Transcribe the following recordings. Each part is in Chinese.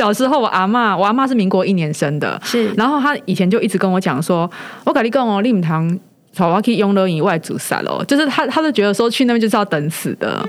小时候我阿妈，我阿妈是民国一年生的，是然后她以前就一直跟我讲说，我跟你讲哦，令堂草娃可以用了以外煮散哦，就是她她就觉得说去那边就是要等死的。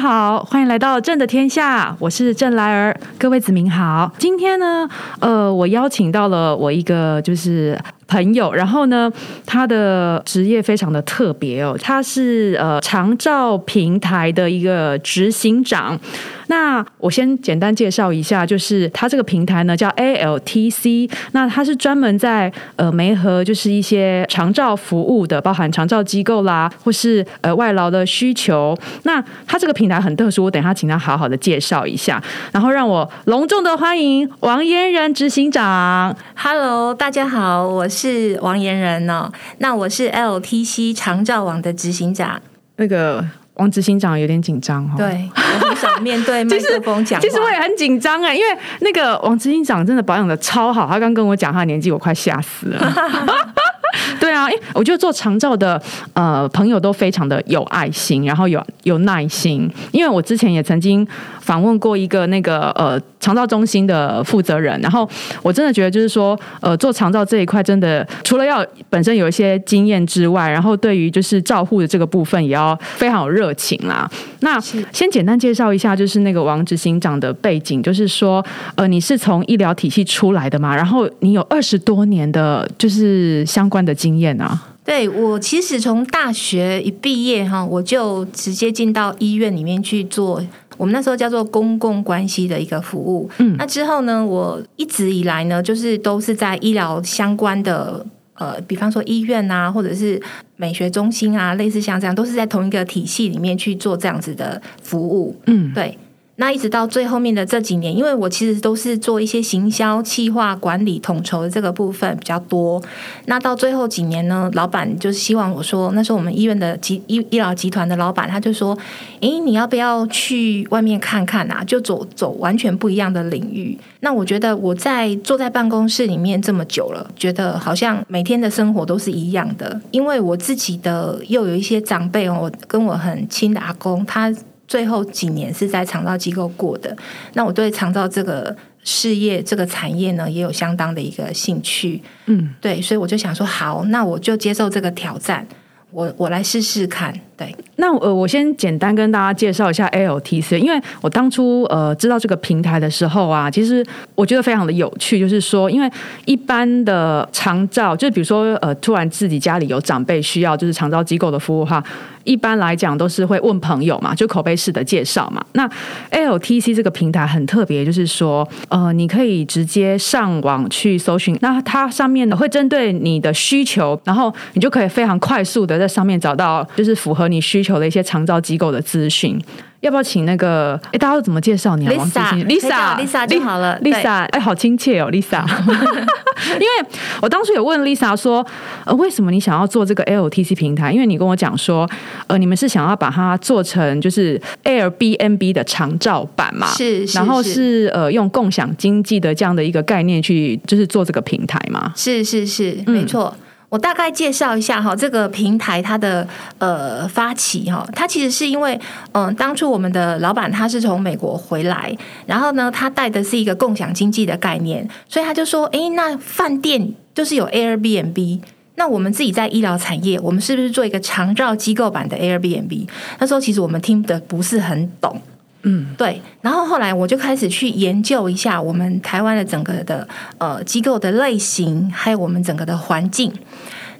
好，欢迎来到朕的天下，我是郑来儿，各位子民好。今天呢，呃，我邀请到了我一个就是朋友，然后呢，他的职业非常的特别哦，他是呃长照平台的一个执行长。那我先简单介绍一下，就是它这个平台呢叫 ALTC，那它是专门在呃媒合就是一些长照服务的，包含长照机构啦，或是呃外劳的需求。那它这个平台很特殊，我等一下请他好好的介绍一下，然后让我隆重的欢迎王嫣然执行长。Hello，大家好，我是王嫣然哦。那我是 LTC 长照网的执行长。那个王执行长有点紧张哈。。对，我很想面对 麦克风讲话。其实我也很紧张哎，因为那个王执行长真的保养的超好，他刚跟我讲他年纪，我快吓死了。对啊，我觉得做长照的呃朋友都非常的有爱心，然后有有耐心。因为我之前也曾经访问过一个那个呃长照中心的负责人，然后我真的觉得就是说呃做长照这一块真的除了要本身有一些经验之外，然后对于就是照护的这个部分也要非常有热情啦。那先简单介绍一下，就是那个王执行长的背景，就是说，呃，你是从医疗体系出来的嘛，然后你有二十多年的，就是相关的经验啊。对我其实从大学一毕业哈，我就直接进到医院里面去做。我们那时候叫做公共关系的一个服务。嗯那之后呢，我一直以来呢，就是都是在医疗相关的。呃，比方说医院啊，或者是美学中心啊，类似像这样，都是在同一个体系里面去做这样子的服务。嗯，对，那一直到最后面的这几年，因为我其实都是做一些行销、企划、管理、统筹的这个部分比较多。那到最后几年呢，老板就希望我说，那时候我们医院的集医医疗集团的老板他就说：“诶，你要不要去外面看看啊？就走走完全不一样的领域。”那我觉得我在坐在办公室里面这么久了，觉得好像每天的生活都是一样的，因为我自己的又有一些长辈哦，我跟我很亲的阿公，他最后几年是在长照机构过的。那我对长照这个事业、这个产业呢，也有相当的一个兴趣。嗯，对，所以我就想说，好，那我就接受这个挑战，我我来试试看。对，那呃，我先简单跟大家介绍一下 LTC，因为我当初呃知道这个平台的时候啊，其实我觉得非常的有趣，就是说，因为一般的长照，就是比如说呃，突然自己家里有长辈需要就是长照机构的服务的话，一般来讲都是会问朋友嘛，就口碑式的介绍嘛。那 LTC 这个平台很特别，就是说呃，你可以直接上网去搜寻，那它上面呢会针对你的需求，然后你就可以非常快速的在上面找到就是符合你需求的一些长照机构的资讯。要不要请那个？哎，大家都怎么介绍你啊？？Lisa，Lisa，Lisa 就好了对 Lisa，哎，好亲切哦，Lisa。因为我当初有问 Lisa 说，呃，为什么你想要做这个 LTC 平台？因为你跟我讲说，呃，你们是想要把它做成就是 Airbnb 的长照版嘛？是是然后是是呃，用共享经济的这样的一个概念去，就是做这个平台嘛？是是是，嗯没错。我大概介绍一下哈，这个平台它的呃发起哈，它其实是因为嗯、呃当初我们的老板他是从美国回来，然后呢，他带的是一个共享经济的概念，所以他就说，诶，那饭店就是有 Airbnb。那我们自己在医疗产业，我们是不是做一个长照机构版的 Airbnb？那时候其实我们听的不是很懂，嗯，对，然后后来我就开始去研究一下我们台湾的整个的呃机构的类型，还有我们整个的环境。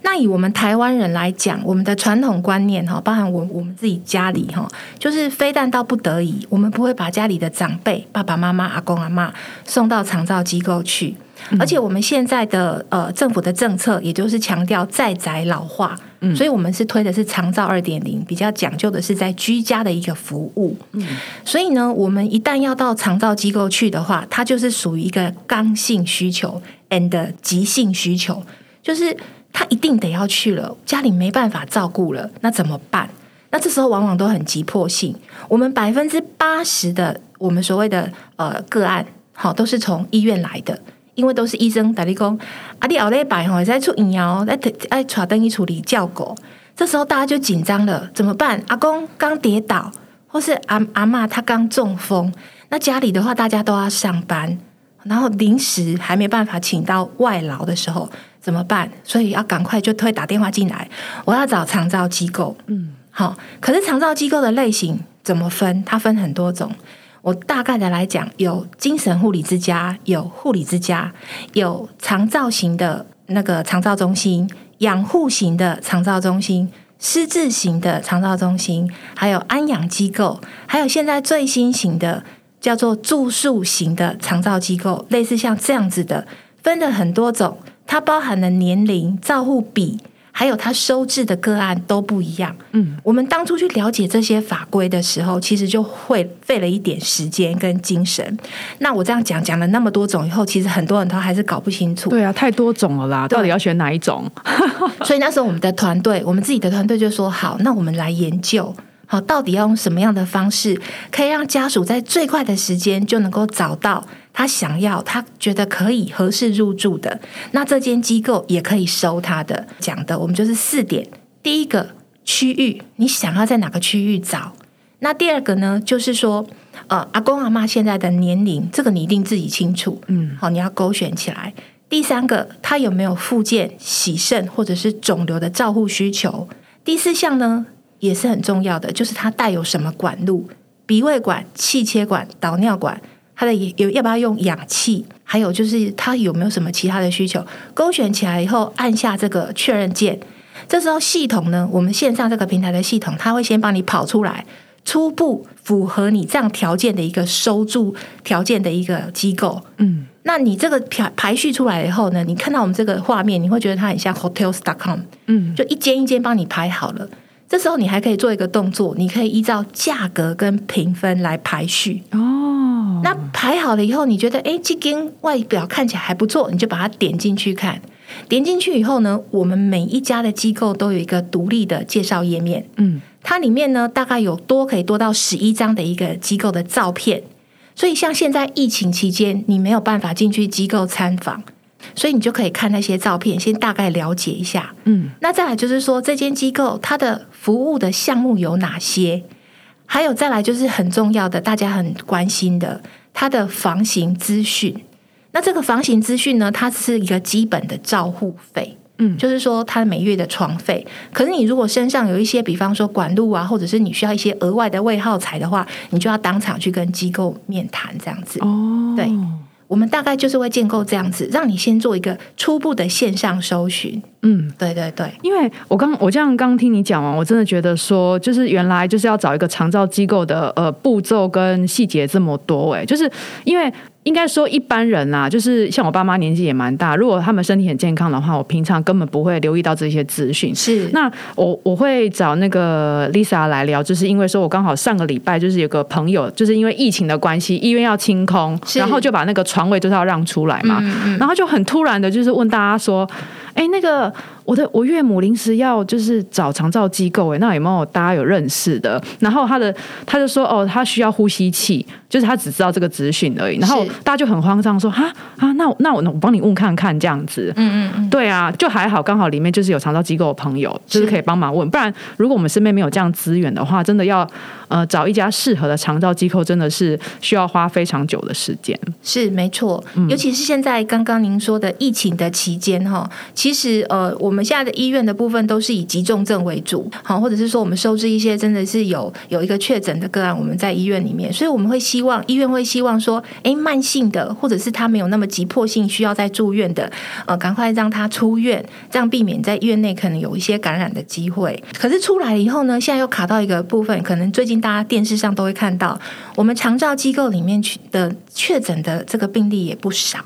那以我们台湾人来讲，我们的传统观念哈，包含我我们自己家里哈，就是非但到不得已，我们不会把家里的长辈爸爸妈妈、阿公阿妈送到长照机构去。而且我们现在的呃政府的政策，也就是强调在宅老化，所以我们是推的是长照二点零，比较讲究的是在居家的一个服务。嗯所以呢，我们一旦要到长照机构去的话，它就是属于一个刚性需求 and 急性需求，就是他一定得要去了，家里没办法照顾了，那怎么办？那这时候往往都很急迫性。我们百分之八十的我们所谓的呃个案，好都是从医院来的，因为都是医生打理工，啊，你熬了一百吼，在出营养，在在传灯一处理叫狗，这时候大家就紧张了，怎么办？阿公刚跌倒，或是阿阿妈他刚中风，那家里的话大家都要上班，然后临时还没办法请到外劳的时候怎么办？所以要赶快就推打电话进来，我要找长照机构，嗯。好，可是长照机构的类型怎么分？它分很多种。我大概的来讲，有精神护理之家，有护理之家，有长照型的那个长照中心，养护型的长照中心，失智型的长照中心，还有安养机构，还有现在最新型的叫做住宿型的长照机构，类似像这样子的，分了很多种，它包含了年龄、照护比。还有它收治的个案都不一样。嗯，我们当初去了解这些法规的时候，其实就会费了一点时间跟精神。那我这样讲讲了那么多种以后，其实很多人都还是搞不清楚。对啊，太多种了啦，到底要选哪一种？所以那时候我们的团队，我们自己的团队就说：好，那我们来研究。好，到底要用什么样的方式，可以让家属在最快的时间就能够找到他想要、他觉得可以合适入住的？那这间机构也可以收他的。讲的我们就是四点：第一个区域，你想要在哪个区域找？那第二个呢，就是说，呃，阿公阿妈现在的年龄，这个你一定自己清楚。嗯，好，你要勾选起来。第三个，他有没有附件、洗肾或者是肿瘤的照护需求？第四项呢？也是很重要的，就是它带有什么管路，鼻胃管、气切管、导尿管，它的有要不要用氧气，还有就是它有没有什么其他的需求，勾选起来以后，按下这个确认键，这时候系统呢，我们线上这个平台的系统，它会先帮你跑出来，初步符合你这样条件的一个收住条件的一个机构，嗯，那你这个排排序出来以后呢，你看到我们这个画面，你会觉得它很像 hotels.com，嗯，就一间一间帮你排好了。这时候你还可以做一个动作，你可以依照价格跟评分来排序哦。那排好了以后，你觉得哎，这间外表看起来还不错，你就把它点进去看。点进去以后呢，我们每一家的机构都有一个独立的介绍页面，嗯，它里面呢大概有多可以多到十一张的一个机构的照片。所以像现在疫情期间，你没有办法进去机构参访。所以你就可以看那些照片，先大概了解一下。嗯，那再来就是说，这间机构它的服务的项目有哪些？还有再来就是很重要的，大家很关心的，它的房型资讯。那这个房型资讯呢，它是一个基本的照护费。嗯，就是说它每月的床费。可是你如果身上有一些，比方说管路啊，或者是你需要一些额外的位耗材的话，你就要当场去跟机构面谈这样子。哦，对。我们大概就是会建构这样子，让你先做一个初步的线上搜寻。嗯，对对对，因为我刚我这样刚听你讲完，我真的觉得说，就是原来就是要找一个长照机构的呃步骤跟细节这么多哎，就是因为。应该说一般人啊，就是像我爸妈年纪也蛮大，如果他们身体很健康的话，我平常根本不会留意到这些资讯。是，那我我会找那个 Lisa 来聊，就是因为说我刚好上个礼拜就是有个朋友，就是因为疫情的关系，医院要清空，然后就把那个床位就是要让出来嘛，然后就很突然的，就是问大家说，哎，那个。我的我岳母临时要就是找长照机构哎，那有没有大家有认识的？然后他的他就说哦，他需要呼吸器，就是他只知道这个资讯而已。然后大家就很慌张说哈啊，那那我我帮你问看看这样子。嗯嗯嗯，对啊，就还好，刚好里面就是有长照机构的朋友，就是可以帮忙问。不然如果我们身边没有这样资源的话，真的要呃找一家适合的长照机构，真的是需要花非常久的时间。是没错，尤其是现在刚刚您说的疫情的期间哈，其实呃我们。现在的医院的部分都是以急重症为主，好，或者是说我们收治一些真的是有有一个确诊的个案，我们在医院里面，所以我们会希望医院会希望说，哎，慢性的或者是他没有那么急迫性需要在住院的，呃，赶快让他出院，这样避免在医院内可能有一些感染的机会。可是出来了以后呢，现在又卡到一个部分，可能最近大家电视上都会看到，我们长照机构里面去的确诊的这个病例也不少。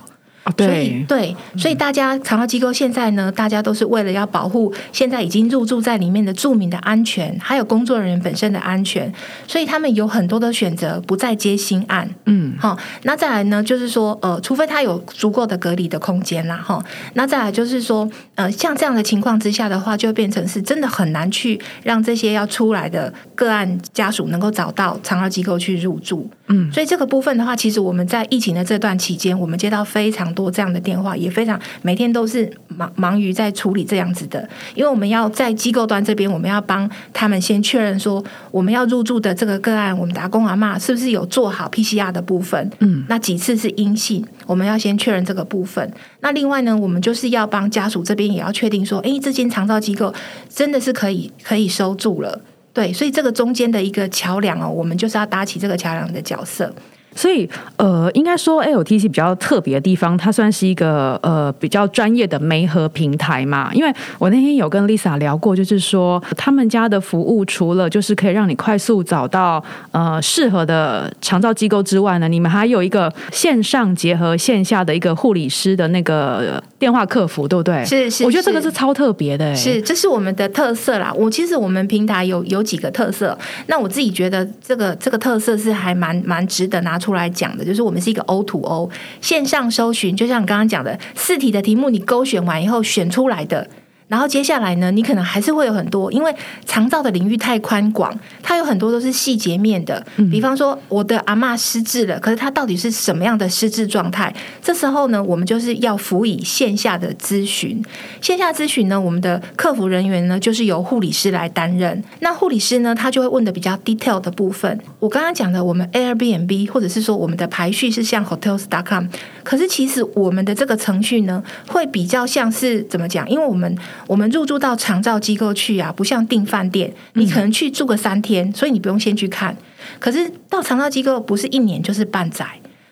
对所以对，所以大家长照机构现在呢，大家都是为了要保护现在已经入住在里面的住民的安全，还有工作人员本身的安全，所以他们有很多的选择，不再接新案。嗯，好，那再来呢，就是说，呃，除非他有足够的隔离的空间啦，哈，那再来就是说，呃，像这样的情况之下的话，就会变成是真的很难去让这些要出来的个案家属能够找到长照机构去入住。嗯，所以这个部分的话，其实我们在疫情的这段期间，我们接到非常多这样的电话，也非常每天都是忙忙于在处理这样子的，因为我们要在机构端这边，我们要帮他们先确认说，我们要入住的这个个案，我们打工阿妈是不是有做好 PCR 的部分，嗯，那几次是阴性，我们要先确认这个部分。那另外呢，我们就是要帮家属这边也要确定说，诶，这间长照机构真的是可以可以收住了。对，所以这个中间的一个桥梁哦，我们就是要搭起这个桥梁的角色。所以呃，应该说 LTC 比较特别的地方，它算是一个呃比较专业的媒合平台嘛。因为我那天有跟 Lisa 聊过，就是说他们家的服务除了就是可以让你快速找到呃适合的长照机构之外呢，你们还有一个线上结合线下的一个护理师的那个电话客服，对不对？是是我觉得这个是是超特别的、欸，是，这是我们的特色啦。我其实我们平台有有几个特色，那我自己觉得这个这个特色是还蛮蛮值得拿出来讲的，就是我们是一个 O to O 线上搜寻，就像你刚刚讲的，四题的题目你勾选完以后选出来的。然后接下来呢，你可能还是会有很多，因为长照的领域太宽广，它有很多都是细节面的。比方说，我的阿嬷失智了，可是她到底是什么样的失智状态？这时候呢，我们就是要辅以线下的咨询。线下咨询呢，我们的客服人员呢，就是由护理师来担任。那护理师呢，他就会问的比较 detail 的部分。我刚刚讲的，我们 Airbnb 或者是说我们的排序是像 Hotels.com，可是其实我们的这个程序呢，会比较像是怎么讲？因为我们我们入住到长照机构去啊，不像订饭店，你可能去住个三天，所以你不用先去看。可是到长照机构不是一年就是半载，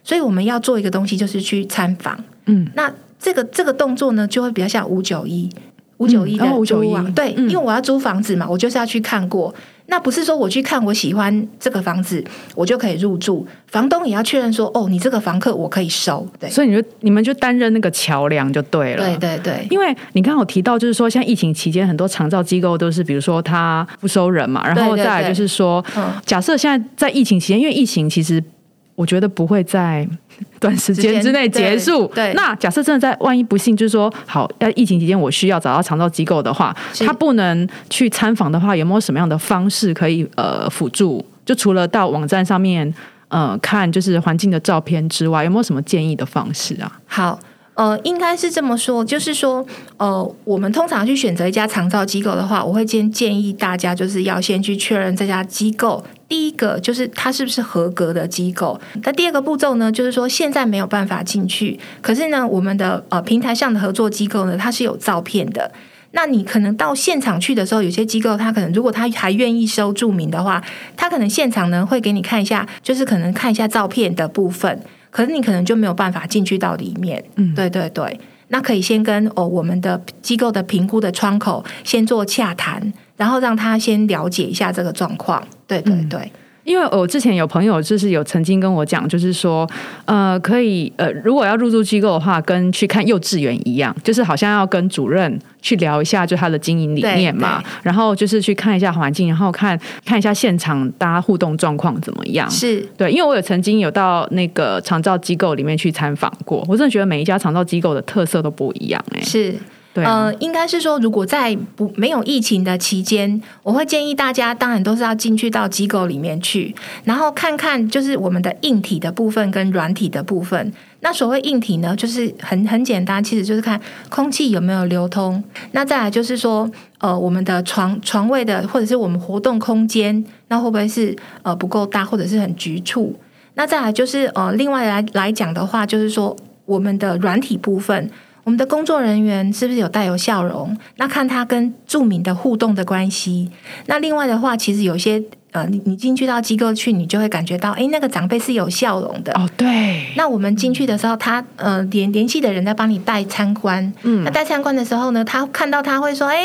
所以我们要做一个东西，就是去参访。嗯，那这个这个动作呢，就会比较像五九一。五九一的哦租591网，对，嗯因为我要租房子嘛，我就是要去看过。那不是说我去看我喜欢这个房子，我就可以入住。房东也要确认说，哦，你这个房客我可以收。对，所以你就你们就担任那个桥梁就对了。对对对，因为你刚刚有提到，就是说，像疫情期间，很多长照机构都是，比如说他不收人嘛，然后再来就是说，嗯假设现在在疫情期间，因为疫情其实我觉得不会在短时间之内结束。对对那假设真的在万一不幸，就是说，好，在疫情期间我需要找到长照机构的话，他不能去参访的话，有没有什么样的方式可以呃辅助？就除了到网站上面呃看就是环境的照片之外，有没有什么建议的方式啊？好。呃，应该是这么说，就是说，呃，我们通常去选择一家长照机构的话，我会建建议大家就是要先去确认这家机构。第一个就是它是不是合格的机构，那第二个步骤呢，就是说现在没有办法进去，可是呢，我们的呃平台上的合作机构呢，它是有照片的。那你可能到现场去的时候，有些机构他可能如果他还愿意收注明的话，他可能现场呢会给你看一下，就是可能看一下照片的部分，可是你可能就没有办法进去到里面。嗯。对对对，那可以先跟哦我们的机构的评估的窗口先做洽谈，然后让他先了解一下这个状况。对对对。因为我之前有朋友就是有曾经跟我讲，就是说，呃，可以呃，如果要入住机构的话，跟去看幼稚园一样，就是好像要跟主任去聊一下，就他的经营理念嘛，然后就是去看一下环境，然后看看一下现场大家互动状况怎么样。是对，因为我有曾经有到那个长照机构里面去参访过，我真的觉得每一家长照机构的特色都不一样、哎，是，对、呃，应该是说，如果在不没有疫情的期间，我会建议大家，当然都是要进去到机构里面去，然后看看就是我们的硬体的部分跟软体的部分。那所谓硬体呢，就是很很简单，其实就是看空气有没有流通。那再来就是说，呃，我们的床床位的或者是我们活动空间，那会不会是呃不够大，或者是很局促？那再来就是呃，另外来来讲的话，就是说我们的软体部分。我们的工作人员是不是有带有笑容？那看他跟著名的互动的关系。那另外的话，其实有些呃，你你进去到机构去，你就会感觉到，诶，那个长辈是有笑容的。哦，对，那我们进去的时候，他呃联联系的人在帮你带参观。嗯那带参观的时候呢，他看到他会说：“哎、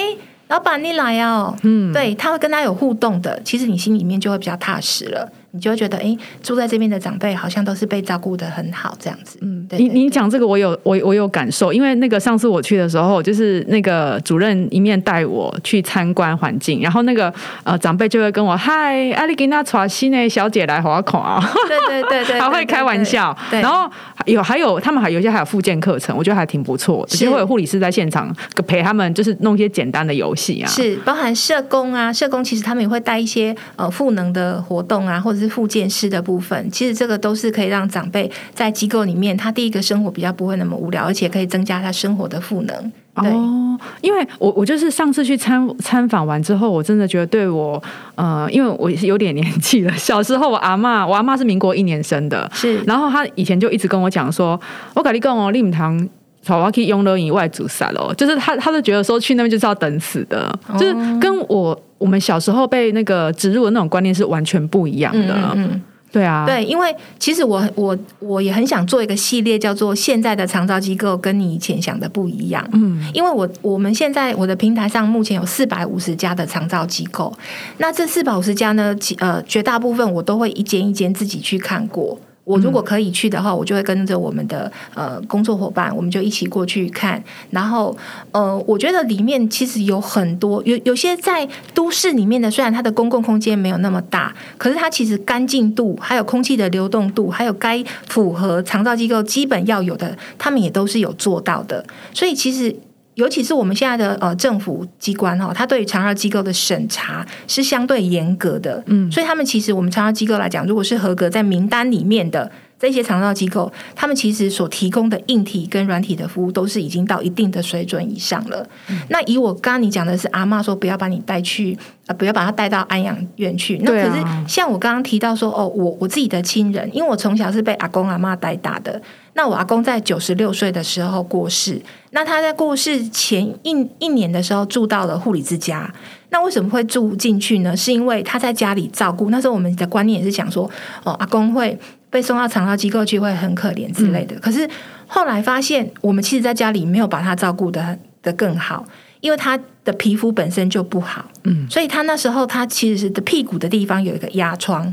老板你来哦。”嗯，对，他会跟他有互动的，其实你心里面就会比较踏实了。你就会觉得，哎，住在这边的长辈好像都是被照顾的很好，这样子。嗯，你你讲这个，我有我我有感受，因为那个上次我去的时候，就是那个主任一面带我去参观环境，然后那个呃长辈就会跟我嗨，阿里吉娜传新的小姐来划孔啊，对对对对，还会开玩笑，然后有还有他们还有一些还有附件课程，我觉得还挺不错，其实会有护理师在现场陪他们，就是弄一些简单的游戏啊，是包含社工啊，社工其实他们也会带一些呃赋能的活动啊，或者是复健师的部分，其实这个都是可以让长辈在机构里面，他第一个生活比较不会那么无聊，而且可以增加他生活的赋能。哦，因为我我就是上次去参参访完之后，我真的觉得对我呃，因为我是有点年纪了，小时候我阿妈，我阿妈是民国一年生的，是，然后她以前就一直跟我讲说，我跟你讲哦，令堂。我可以用了以外煮散哦，就是他，他就觉得说去那边就是要等死的，就是跟我我们小时候被那个植入的那种观念是完全不一样的。嗯，对啊，对，因为其实我我我也很想做一个系列，叫做现在的长照机构跟你以前想的不一样。嗯，因为我我们现在我的平台上目前有四百五十家的长照机构，那这四百五十家呢，呃，绝大部分我都会一间一间自己去看过。我如果可以去的话，我就会跟着我们的呃工作伙伴，我们就一起过去看。然后呃，我觉得里面其实有很多有有些在都市里面的，虽然它的公共空间没有那么大，可是它其实干净度、还有空气的流动度，还有该符合长照机构基本要有的，他们也都是有做到的。所以其实。尤其是我们现在的呃政府机关哈，它对于长照机构的审查是相对严格的，嗯，所以他们其实我们长照机构来讲，如果是合格在名单里面的。这些长照机构，他们其实所提供的硬体跟软体的服务，都是已经到一定的水准以上了。那以我刚刚你讲的是阿妈说不要把你带去啊，不要把他带到安养院去。那可是像我刚刚提到说，哦，我我自己的亲人，因为我从小是被阿公阿妈带大的。那我阿公在九十六岁的时候过世，那他在过世前一一年的时候住到了护理之家。那为什么会住进去呢？是因为他在家里照顾。那时候我们的观念也是想说，哦，阿公会。被送到长照机构去会很可怜之类的，可是后来发现，我们其实在家里没有把他照顾的的更好，因为他的皮肤本身就不好，嗯，所以他那时候他其实是的屁股的地方有一个压疮。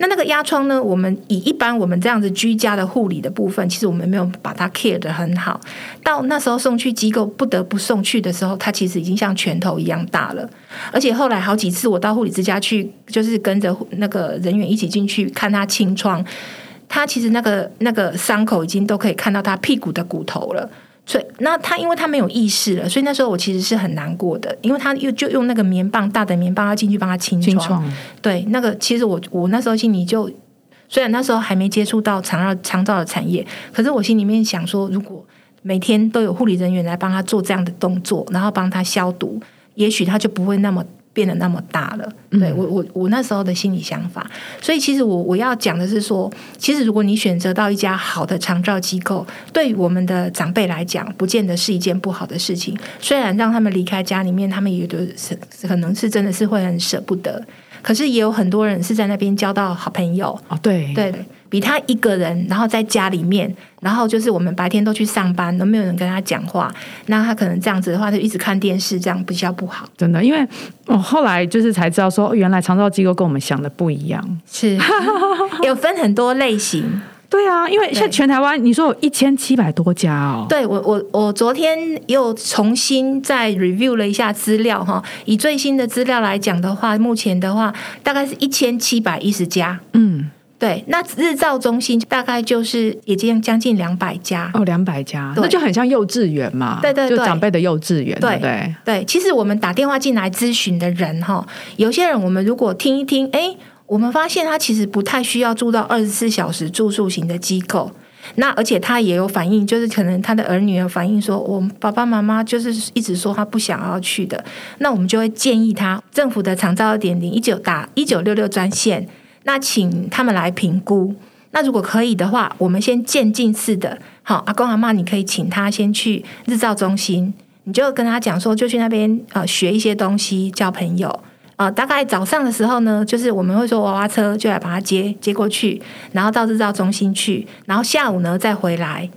那那个压疮呢？我们以一般我们这样子居家的护理的部分，其实我们没有把它 care 的很好。到那时候送去机构不得不送去的时候，它其实已经像拳头一样大了。而且后来好几次我到护理之家去，就是跟着那个人员一起进去看他清创，他其实那个那个伤口已经都可以看到他屁股的骨头了。所以，那他因为他没有意识了，所以那时候我其实是很难过的，因为他又就用那个棉棒大的棉棒要进去帮他清创。对，那个其实我我那时候心里就，虽然那时候还没接触到肠道肠道的产业，可是我心里面想说，如果每天都有护理人员来帮他做这样的动作，然后帮他消毒，也许他就不会那么。变得那么大了，对我我我那时候的心理想法，所以其实我我要讲的是说，其实如果你选择到一家好的长照机构，对于我们的长辈来讲，不见得是一件不好的事情。虽然让他们离开家里面，他们也都是可能是真的是会很舍不得，可是也有很多人是在那边交到好朋友。哦，对。对。比他一个人，然后在家里面，然后就是我们白天都去上班，都没有人跟他讲话，那他可能这样子的话，就一直看电视，这样比较不好。真的，因为我后来就是才知道说，原来长照机构跟我们想的不一样，是 有分很多类型。对啊，因为现在全台湾你说有一千七百多家哦。对我，我我昨天又重新再 review 了一下资料哈，以最新的资料来讲的话，目前的话大概是一千七百一十家。嗯。对，那日照中心大概就是已经将近两百家哦，两百家，那就很像幼稚园嘛，对对，就长辈的幼稚园，对对对。其实我们打电话进来咨询的人哈，有些人我们如果听一听，哎，我们发现他其实不太需要住到二十四小时住宿型的机构，那而且他也有反映，就是可能他的儿女有反映说，我爸爸妈妈就是一直说他不想要去的，那我们就会建议他政府的长照二点零一九打一九六六专线。那请他们来评估。那如果可以的话，我们先渐进式的，好，阿公阿妈，你可以请他先去日照中心，你就跟他讲说，就去那边呃学一些东西，交朋友。呃，大概早上的时候呢，就是我们会说娃娃车就来把他接接过去，然后到日照中心去，然后下午呢再回来。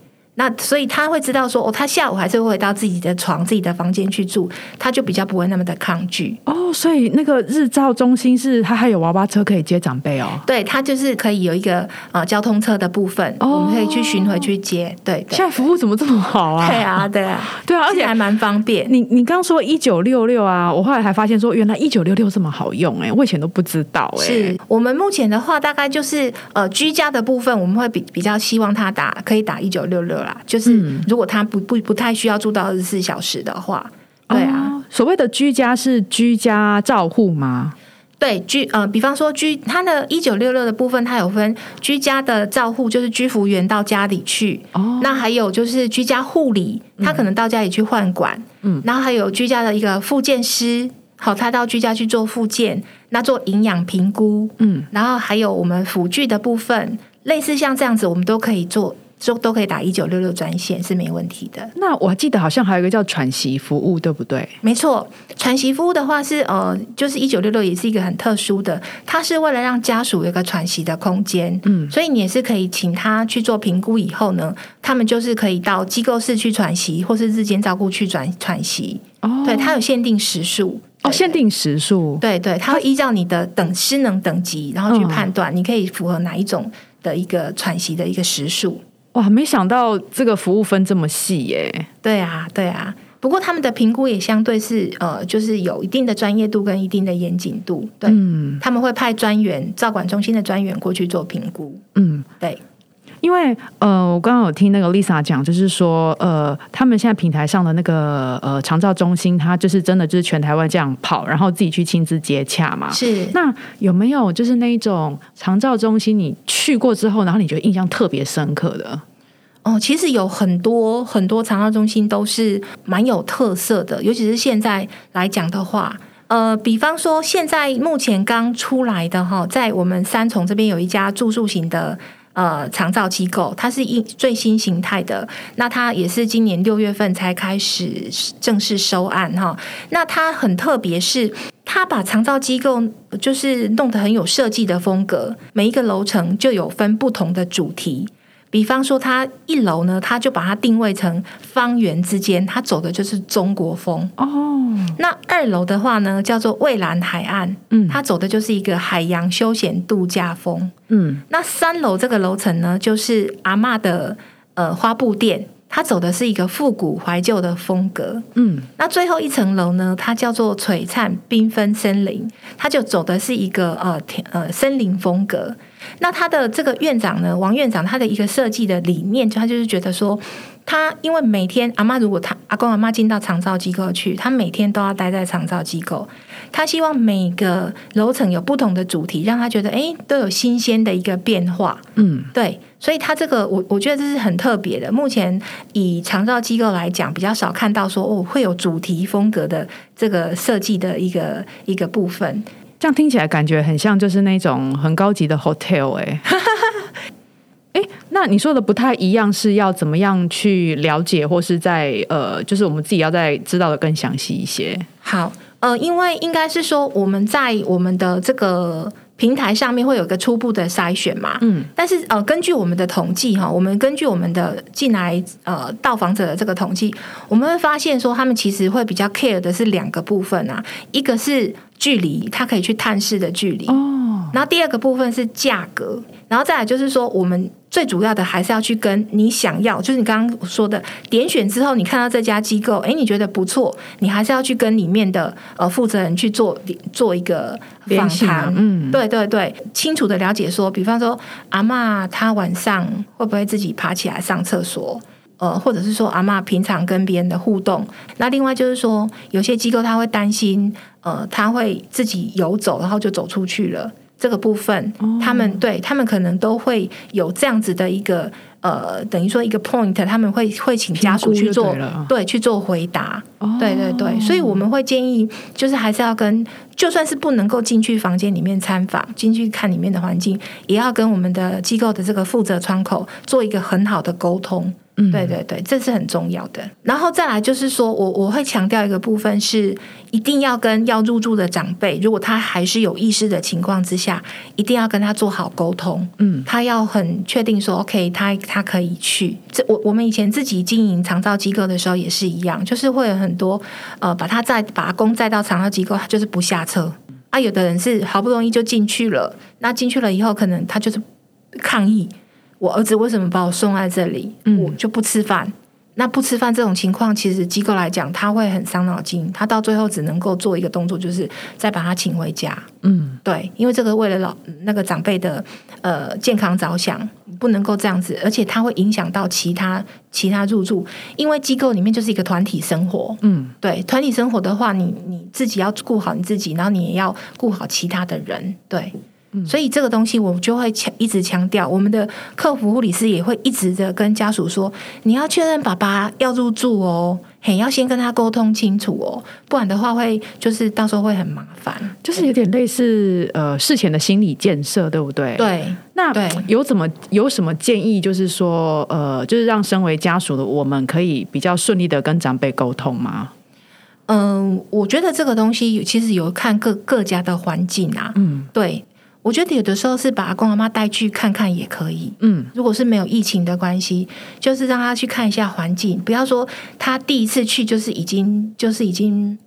那所以他会知道说，哦，他下午还是会回到自己的床、自己的房间去住，他就比较不会那么的抗拒。哦，所以那个日照中心是它还有娃娃车可以接长辈哦。对，他就是可以有一个呃交通车的部分，哦我们可以去巡回去接。对对现在服务怎么这么好啊？对啊，对啊，对啊，而且还蛮方便。你你刚说一九六六啊，我后来还发现说，原来一九六六这么好用哎、我以前都不知道哎、是我们目前的话，大概就是呃居家的部分，我们会比比较希望他打可以打一九六六啦，就是嗯如果他不不不太需要住到二十四小时的话，对啊。哦所谓的居家是居家照护吗？对居呃，比方说居它的一九六六的部分，它有分居家的照护，就是居服员到家里去。哦，那还有就是居家护理，他可能到家里去换管。嗯，然后还有居家的一个复健师，好，他到居家去做复健，那做营养评估。嗯，然后还有我们辅具的部分，类似像这样子，我们都可以做，都都可以打一九六六专线是没问题的。那我还记得好像还有一个叫喘息服务，对不对？没错，喘息服务的话是呃，就是一九六六也是一个很特殊的，它是为了让家属有个喘息的空间，嗯所以你也是可以请他去做评估以后呢，他们就是可以到机构室去喘息，或是日间照顾去转喘息，哦，对，它有限定时数。哦，限定时数。对对，它会依照你的等失能等级，然后去嗯判断你可以符合哪一种的一个喘息的一个时数。哇，没想到这个服务分这么细耶！对啊，对啊。不过他们的评估也相对是呃，就是有一定的专业度跟一定的严谨度。对，嗯他们会派专员，照管中心的专员过去做评估。嗯，对，因为呃，我刚刚有听那个 Lisa 讲，就是说呃，他们现在平台上的那个呃长照中心，它就是真的就是全台湾这样跑，然后自己去亲自接洽嘛。是。那有没有就是那一种长照中心，你去过之后，然后你觉得印象特别深刻的？哦，其实有很多很多长照中心都是蛮有特色的，尤其是现在来讲的话，呃，比方说现在目前刚出来的哈，在我们三重这边有一家住宿型的。呃，长造机构，它是一最新形态的，那它也是今年六月份才开始正式收案哈。那它很特别，是它把长造机构就是弄得很有设计的风格，每一个楼层就有分不同的主题。比方说，它一楼呢，它就把它定位成方圆之间，它走的就是中国风。哦，那二楼的话呢，叫做蔚蓝海岸，嗯它走的就是一个海洋休闲度假风。嗯那三楼这个楼层呢，就是阿妈的呃花布店，它走的是一个复古怀旧的风格。嗯那最后一层楼呢，它叫做璀璨缤纷森林，它就走的是一个呃田呃森林风格。那他的这个院长呢，王院长，他的一个设计的理念，他就是觉得说，他因为每天阿妈如果他阿公阿妈进到长照机构去，他每天都要待在长照机构，他希望每个楼层有不同的主题，让他觉得诶都有新鲜的一个变化。嗯对，所以它这个我我觉得这是很特别的。目前以长照机构来讲，比较少看到说哦会有主题风格的这个设计的一个一个部分。这样听起来感觉很像就是那种很高级的 hotel 哎、哎，那你说的不太一样，是要怎么样去了解，或是在呃，就是我们自己要再知道的更详细一些。好，呃，因为应该是说我们在我们的这个平台上面会有一个初步的筛选嘛，嗯，但是呃，根据我们的统计哈，我们根据我们的进来呃到访者的这个统计，我们会发现说，他们其实会比较 care 的是两个部分啊，一个是距离，他可以去探视的距离，哦，然后第二个部分是价格，然后再来就是说，我们最主要的还是要去跟你想要，就是你刚刚说的点选之后，你看到这家机构，哎，你觉得不错，你还是要去跟里面的呃负责人去做做一个访谈，嗯对对对，清楚的了解说，比方说阿嬷她晚上会不会自己爬起来上厕所？呃，或者是说阿嬷平常跟别人的互动，那另外就是说，有些机构他会担心，呃，他会自己游走，然后就走出去了。这个部分，他们对他们可能都会有这样子的一个呃，等于说一个 point，他们会会请家属去做对对去做回答。哦对对对，所以我们会建议，就是还是要跟，就算是不能够进去房间里面参访，进去看里面的环境，也要跟我们的机构的这个负责窗口做一个很好的沟通。嗯对对对，这是很重要的。然后再来就是说我我会强调一个部分是，一定要跟要入住的长辈，如果他还是有意识的情况之下，一定要跟他做好沟通。嗯，他要很确定说，OK，他他可以去。这我我们以前自己经营长照机构的时候也是一样，就是会有很多呃，把他载把他公载到长照机构，他就是不下车。啊，有的人是好不容易就进去了，那进去了以后，可能他就是抗议，我儿子为什么把我送在这里？嗯我就不吃饭。那不吃饭这种情况，其实机构来讲，他会很伤脑筋。他到最后只能够做一个动作，就是再把他请回家。嗯，对，因为这个为了老那个长辈的呃健康着想，不能够这样子，而且它会影响到其他其他入住，因为机构里面就是一个团体生活。嗯，对，团体生活的话，你你自己要顾好你自己，然后你也要顾好其他的人。对。所以这个东西我就会强一直强调，我们的客服护理师也会一直的跟家属说，你要确认爸爸要入住哦，嘿，要先跟他沟通清楚哦，不然的话会就是到时候会很麻烦。就是有点类似呃事前的心理建设，对不对？。对，那对有怎么有什么建议？就是说，呃，就是让身为家属的我们可以比较顺利的跟长辈沟通吗？嗯，我觉得这个东西其实有看各各家的环境啊。嗯对，我觉得有的时候是把阿公阿妈带去看看也可以。嗯如果是没有疫情的关系，就是让他去看一下环境，不要说他第一次去就是已经就是已经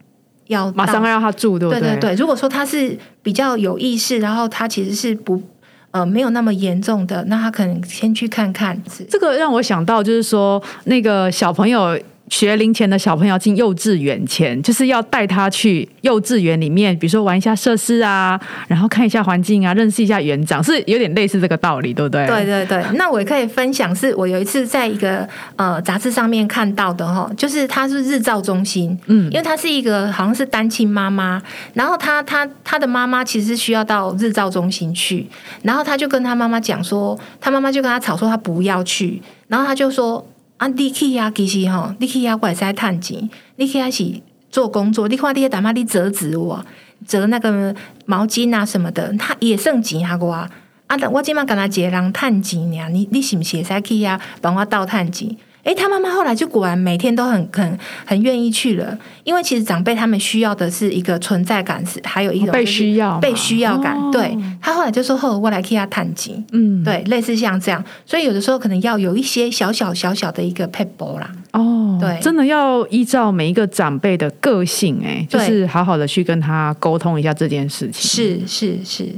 要马上到让他住，对不对对对对。如果说他是比较有意识，然后他其实是不呃没有那么严重的，那他可能先去看看。是这个让我想到，就是说那个小朋友。学龄前的小朋友进幼稚园前，就是要带他去幼稚园里面，比如说玩一下设施啊，然后看一下环境啊，认识一下园长，是有点类似这个道理，对不对？对对对，那我也可以分享，是我有一次在一个呃杂志上面看到的哈，就是他是日照中心，嗯因为他是一个好像是单亲妈妈，然后他他他的妈妈其实需要到日照中心去，然后他就跟他妈妈讲说，他妈妈就跟他吵说他不要去，然后他就说啊，你去遐，其实吼，你去遐，我会使趁钱，你去遐是做工作，你看你迄淡仔你折纸哇折那个毛巾啊什么的，他也算钱哈我。啊，我今晚跟他一个人趁钱尔，你你是不是会使去遐帮我倒趁钱？诶，他妈妈后来就果然每天都很很很愿意去了，因为其实长辈他们需要的是一个存在感，是还有一种被需要被需要感。哦对他后来就说：“后我来替他探钱。”嗯，对，类似像这样，所以有的时候可能要有一些小小小小的一个 e b l 啦。哦，对真的要依照每一个长辈的个性、哎，就是好好的去跟他沟通一下这件事情。是是是。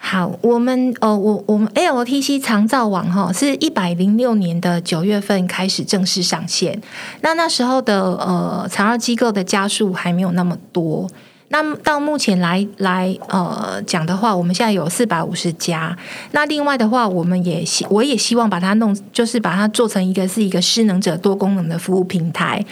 好，我们呃，我我们 ALTC 长照网哈是一百零六年的九月份开始正式上线。那那时候的呃长照机构的家数还没有那么多。那到目前来来呃讲的话，我们现在有四百五十家。那另外的话，我们也希我也希望把它弄，就是把它做成一个是一个失能者多功能的服务平台。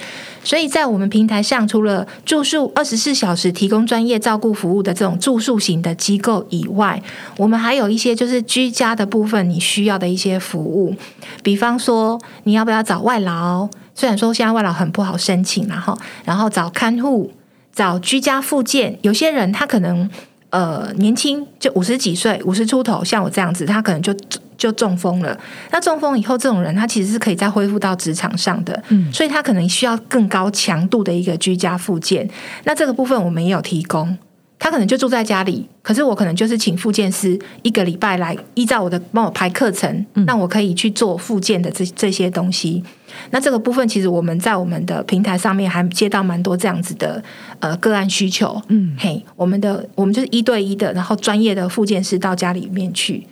所以在我们平台上，除了住宿二十四小时提供专业照顾服务的这种住宿型的机构以外，我们还有一些就是居家的部分你需要的一些服务，比方说你要不要找外劳？虽然说现在外劳很不好申请，然后然后找看护。找居家附件，有些人他可能呃年轻，就五十几岁，五十出头，像我这样子，他可能就就中风了。那中风以后，这种人他其实是可以再恢复到职场上的，嗯所以他可能需要更高强度的一个居家附件。那这个部分我们也有提供。他可能就住在家里，可是我可能就是请复健师一个礼拜来依照我的帮我排课程，让我可以去做复健的这这些东西。那这个部分其实我们在我们的平台上面还接到蛮多这样子的呃个案需求。嗯，嘿，我们的我们就是一对一的，然后专业的复健师到家里面去。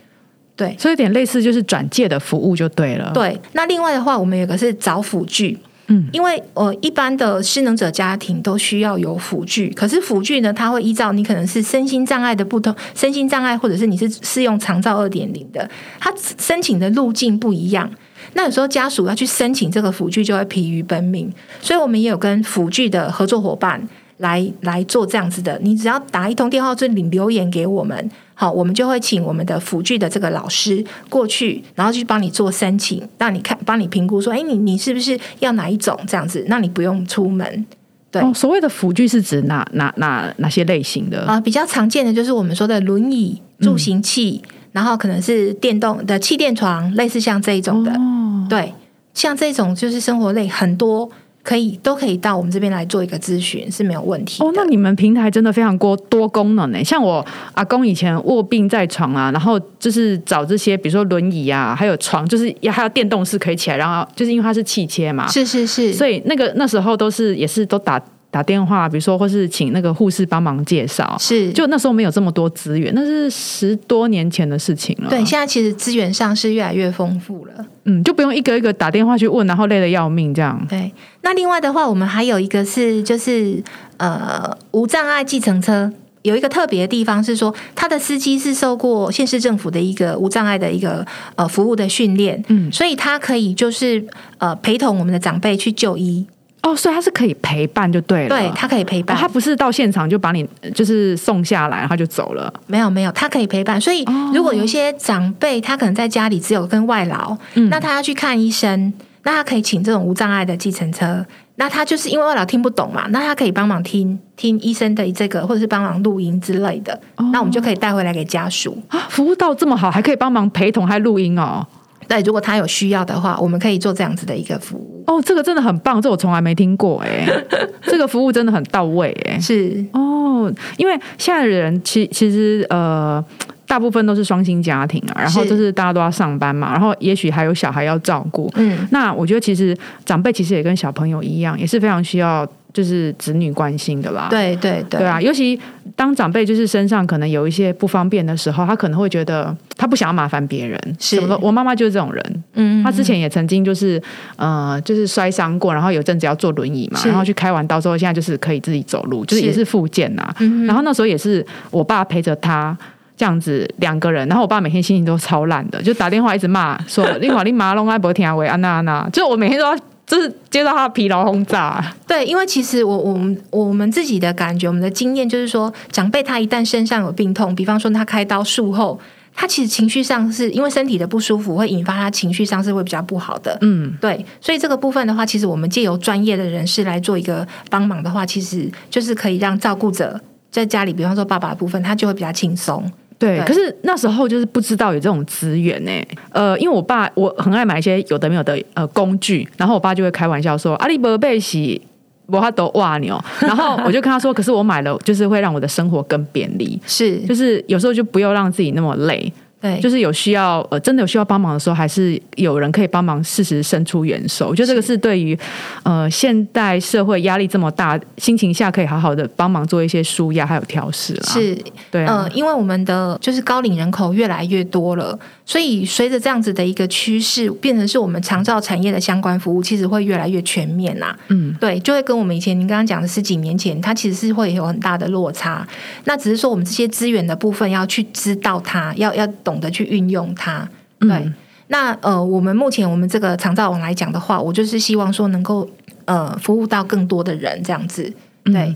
对所以有点类似就是转介的服务就对了。，对，那另外的话，我们有个是找辅具。嗯因为呃，一般的失能者家庭都需要有辅具，可是辅具呢，它会依照你可能是身心障碍的不同，身心障碍或者是你是适用长照二点零的，它申请的路径不一样。那有时候家属要去申请这个辅具，就会疲于奔命，所以我们也有跟辅具的合作伙伴来来做这样子的。你只要打一通电话，就领留言给我们，好，我们就会请我们的辅具的这个老师过去，然后去帮你做申请，让你看，帮你评估说，哎，你你是不是要哪一种这样子？那你不用出门。对哦，所谓的辅具是指哪哪哪哪些类型的？啊、比较常见的就是我们说的轮椅、助行器，然后可能是电动的气垫床，类似像这一种的。哦，对像这种就是生活类很多。可以都可以到我们这边来做一个咨询是没有问题哦。那你们平台真的非常多多功能呢。像我阿公以前卧病在床啊，然后就是找这些，比如说轮椅啊，还有床，就是也还有电动式可以起来，然后就是因为它是气切嘛，是是是，所以那个那时候都是也是都打。打电话，比如说，或是请那个护士帮忙介绍，是就那时候没有这么多资源，那是十多年前的事情了。对，现在其实资源上是越来越丰富了。嗯，就不用一个一个打电话去问，然后累得要命这样。对，那另外的话，我们还有一个是，就是呃，无障碍计程车有一个特别的地方是说，他的司机是受过县市政府的一个无障碍的一个呃服务的训练，嗯，所以他可以就是呃陪同我们的长辈去就医。哦，所以他是可以陪伴就对了，对他可以陪伴，他不是到现场就把你就是送下来，然后就走了。没有没有，他可以陪伴。所以如果有一些长辈，他可能在家里只有跟外劳，那他要去看医生，那他可以请这种无障碍的计程车。那他就是因为外劳听不懂嘛，那他可以帮忙听听医生的这个，或者是帮忙录音之类的。那我们就可以带回来给家属啊，服务到这么好，还可以帮忙陪同还录音哦。对，如果他有需要的话，我们可以做这样子的一个服务。哦，这个真的很棒，这我从来没听过哎，这个服务真的很到位哎。是哦，因为现在的人其其实呃，大部分都是双薪家庭啊，然后就是大家都要上班嘛，然后也许还有小孩要照顾。嗯，那我觉得其实长辈其实也跟小朋友一样，也是非常需要。就是子女关心的啦，对对对，对啊，尤其当长辈就是身上可能有一些不方便的时候，他可能会觉得他不想要麻烦别人。是，我妈妈就是这种人，嗯，她之前也曾经就是呃，就是摔伤过，然后有阵子要坐轮椅嘛，然后去开完刀之后，现在就是可以自己走路，就是也是复健呐。然后那时候也是我爸陪着他这样子两个人，然后我爸每天心情都超烂的，就打电话一直骂说：“你好，你马龙爱博听阿伟安娜安娜。”就我每天都要。就是接到他的疲劳轰炸。对，因为其实我我们我们自己的感觉，我们的经验就是说，长辈他一旦身上有病痛，比方说他开刀术后，他其实情绪上是因为身体的不舒服，会引发他情绪上是会比较不好的。嗯，对，所以这个部分的话，其实我们借由专业的人士来做一个帮忙的话，其实就是可以让照顾者在家里，比方说爸爸的部分，他就会比较轻松。对，可是那时候就是不知道有这种资源呢。呃，因为我爸我很爱买一些有的没有的呃工具，然后我爸就会开玩笑说：“阿里伯贝西，我哈都哇牛。”然后我就跟他说：“可是我买了，就是会让我的生活更便利，是，就是有时候就不要让自己那么累。”对，就是有需要呃，真的有需要帮忙的时候，还是有人可以帮忙，适时伸出援手。我觉得这个是对于呃现代社会压力这么大心情下，可以好好的帮忙做一些舒压还有调试啦。是，对，呃，因为我们的就是高龄人口越来越多了，所以随着这样子的一个趋势，变成是我们长照产业的相关服务，其实会越来越全面呐。嗯，对，就会跟我们以前您刚刚讲的十几年前，它其实是会有很大的落差。那只是说我们这些资源的部分要去知道它，要要懂。懂得去运用它，对。那呃，我们目前我们这个长照网来讲的话，我就是希望说能够呃服务到更多的人，这样子，对。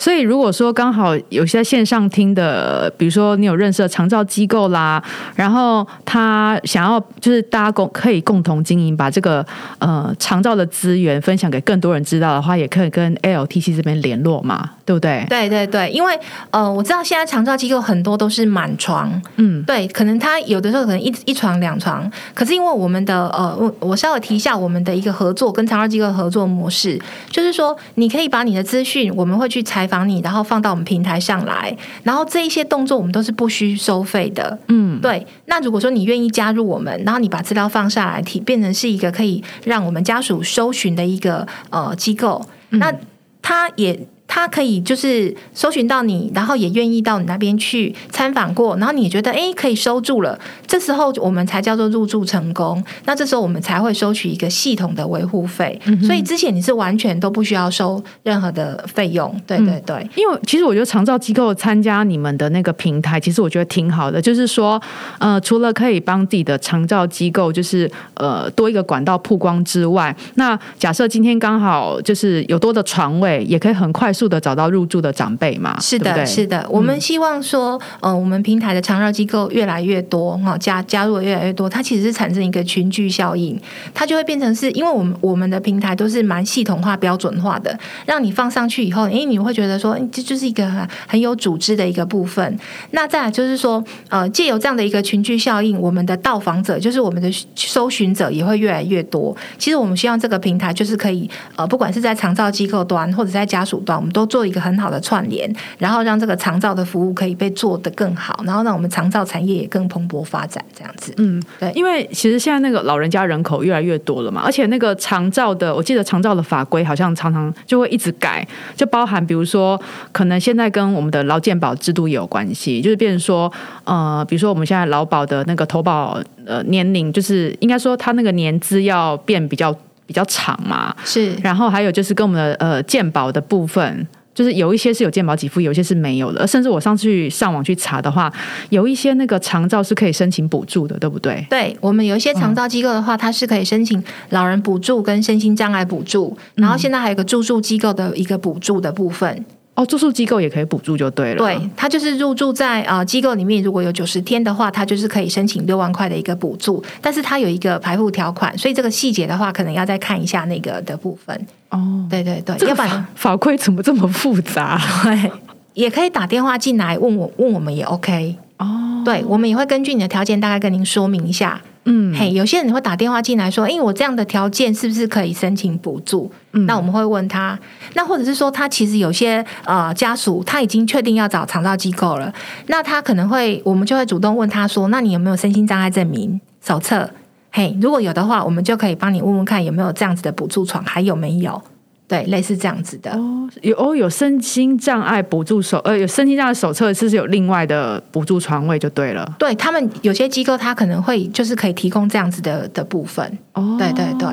所以，如果说刚好有些线上听的，比如说你有认识的长照机构啦，然后他想要就是大家共可以共同经营，把这个呃长照的资源分享给更多人知道的话，也可以跟 LTC 这边联络嘛，对不对？对对对，因为呃我知道现在长照机构很多都是满床，嗯，对，可能他有的时候可能一一床两床，可是因为我们的呃我我稍微提一下我们的一个合作跟长照机构合作模式，就是说你可以把你的资讯，我们会去采。访你，然后放到我们平台上来，然后这一些动作我们都是不需收费的。嗯，对。那如果说你愿意加入我们，然后你把资料放下来，提变成是一个可以让我们家属搜寻的一个呃机构，那他也。他可以就是搜寻到你，然后也愿意到你那边去参访过，然后你觉得哎可以收住了，这时候我们才叫做入住成功。那这时候我们才会收取一个系统的维护费。所以之前你是完全都不需要收任何的费用。对对对，因为其实我觉得长照机构参加你们的那个平台，其实我觉得挺好的。就是说，呃，除了可以帮自己的长照机构就是呃多一个管道曝光之外，那假设今天刚好就是有多的床位，也可以很快。速的找到入住的长辈嘛？是的，对对是的，我们希望说，呃，我们平台的长照机构越来越多，哈，加加入的越来越多，它其实是产生一个群聚效应，它就会变成是因为我们我们的平台都是蛮系统化、标准化的，让你放上去以后，诶，你会觉得说，诶这就是一个很很有组织的一个部分。那再来就是说，呃，借由这样的一个群聚效应，我们的到访者，就是我们的搜寻者也会越来越多。其实我们希望这个平台就是可以，呃，不管是在长照机构端或者在家属端，我们都做一个很好的串联，然后让这个长照的服务可以被做得更好，然后让我们长照产业也更蓬勃发展，这样子。嗯，对因为其实现在那个老人家人口越来越多了嘛，而且那个长照的，我记得长照的法规好像常常就会一直改，就包含比如说，可能现在跟我们的劳健保制度也有关系，就是变成说，呃，比如说我们现在劳保的那个投保呃年龄，就是应该说他那个年资要变比较比较长嘛，是然后还有就是跟我们的呃健保的部分。就是有一些是有健保给付，有一些是没有的。甚至我上次去上网去查的话，有一些那个长照是可以申请补助的，对不对？对我们有一些长照机构的话，它是可以申请老人补助跟身心障碍补助，然后现在还有一个住宿机构的一个补助的部分。哦，住宿机构也可以补助就对了。对，他就是入住在呃机构里面，如果有九十天的话，他就是可以申请六万块的一个补助，但是他有一个排付条款，所以这个细节的话，可能要再看一下那个的部分。哦，对对对，这个要不法规怎么这么复杂？对，也可以打电话进来问我，问我们也 OK。哦，对，我们也会根据你的条件大概跟您说明一下。嗯，嘿，有些人会打电话进来说：“哎、我这样的条件是不是可以申请补助？”嗯那我们会问他，那或者是说他其实有些呃家属他已经确定要找长照机构了，那他可能会我们就会主动问他说：“那你有没有身心障碍证明手册？”嘿，如果有的话，我们就可以帮你问问看有没有这样子的补助床，还有没有？对，类似这样子的。哦，有哦，有身心障碍补助手，呃，有身心障碍手册是不是有另外的补助床位就对了。对他们有些机构，他可能会就是可以提供这样子的的部分。哦，对对对，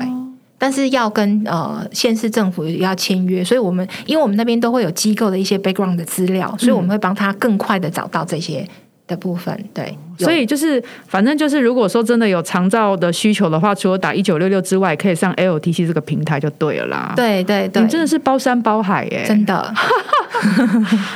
但是要跟呃县市政府要签约，所以我们因为我们那边都会有机构的一些 background 的资料，所以我们会帮他更快的找到这些的部分。对，所以就是，反正就是，如果说真的有长照的需求的话，除了打一九六六之外，可以上 LTC 这个平台就对了啦。，对对对，你真的是包山包海耶、真的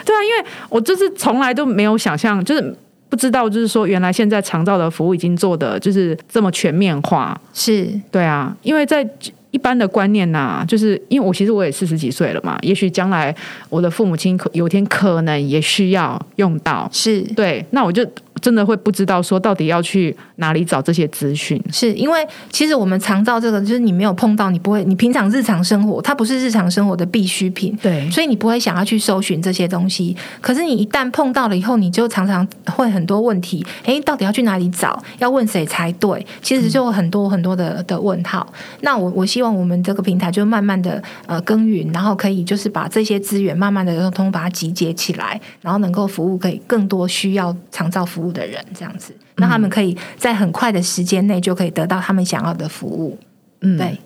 对啊，因为我就是从来都没有想象，就是不知道，就是说原来现在长照的服务已经做的就是这么全面化。是对啊，因为在一般的观念呐、就是因为我其实我也四十几岁了嘛，也许将来我的父母亲可有一天可能也需要用到。是对，那我就真的会不知道说到底要去哪里找这些资讯。是因为其实我们常照这个，就是你没有碰到，你不会，你平常日常生活它不是日常生活的必需品。对所以你不会想要去搜寻这些东西，可是你一旦碰到了以后，你就常常会很多问题，诶，到底要去哪里找？要问谁才对？其实就有很多很多的的问号。那我我希望我们这个平台就慢慢的呃耕耘，然后可以就是把这些资源慢慢的通通把它集结起来，然后能够服务给更多需要长照服务的人，这样子，让他们可以在很快的时间内就可以得到他们想要的服务。嗯，对，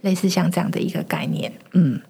类似像这样的一个概念。嗯，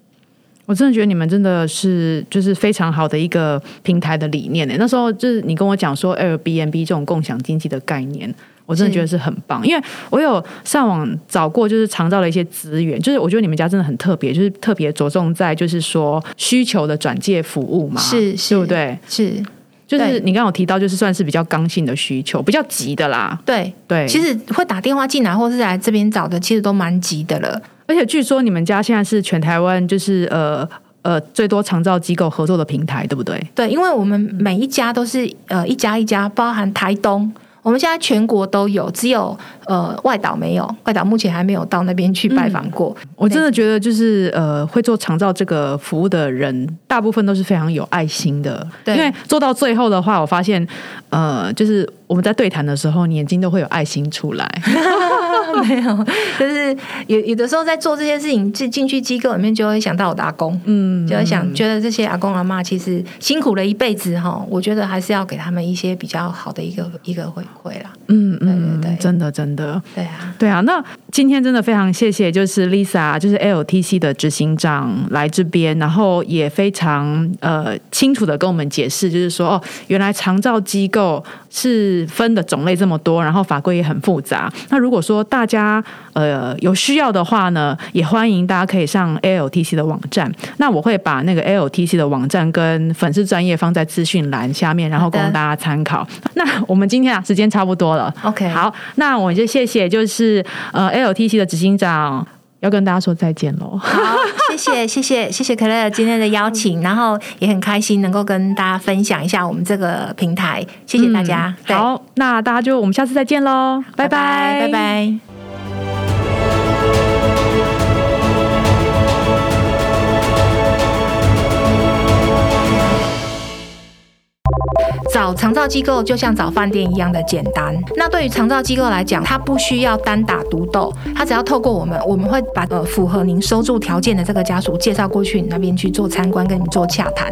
我真的觉得你们真的是就是非常好的一个平台的理念呢。那时候就是你跟我讲说 Airbnb 这种共享经济的概念。我真的觉得是很棒，因为我有上网找过，就是长照的一些资源，就是我觉得你们家真的很特别，就是特别着重在就是说需求的转介服务嘛，是是对不对？是，就是你刚刚有提到，就是算是比较刚性的需求，比较急的啦，对，对。其实会打电话进来或是来这边找的，其实都蛮急的了。而且据说你们家现在是全台湾就是呃呃最多长照机构合作的平台，对不对？对，因为我们每一家都是呃一家一家，包含台东，我们现在全国都有，只有呃外岛没有，外岛目前还没有到那边去拜访过。我真的觉得就是呃，会做长照这个服务的人，大部分都是非常有爱心的。对因为做到最后的话，我发现呃，就是我们在对谈的时候，你眼睛都会有爱心出来。没有，就是有有的时候在做这些事情，进进去机构里面就会想到我的阿公，嗯，就会想觉得这些阿公阿妈其实辛苦了一辈子哈，我觉得还是要给他们一些比较好的一个一个回馈啦。嗯嗯，对对对真的真的，对啊，对啊。那今天真的非常谢谢，就是 Lisa，就是 LTC 的执行长来这边，然后也非常呃清楚的跟我们解释，就是说哦，原来长照机构是分的种类这么多，然后法规也很复杂。那如果说大家呃有需要的话呢，也欢迎大家可以上 LTC 的网站。那我会把那个 LTC 的网站跟粉丝专业放在资讯栏下面，然后供大家参考。那我们今天啊时间差不多了，OK，好，那我就谢谢，就是呃 LTC 的执行长要跟大家说再见喽。好，谢谢 谢谢谢谢可乐今天的邀请，然后也很开心能够跟大家分享一下我们这个平台，谢谢大家。嗯好，那大家就我们下次再见喽，拜拜拜拜。找长照机构就像找饭店一样的简单。那对于长照机构来讲，它不需要单打独斗，它只要透过我们，我们会把呃符合您收住条件的这个家属介绍过去，你那边去做参观，跟你做洽谈。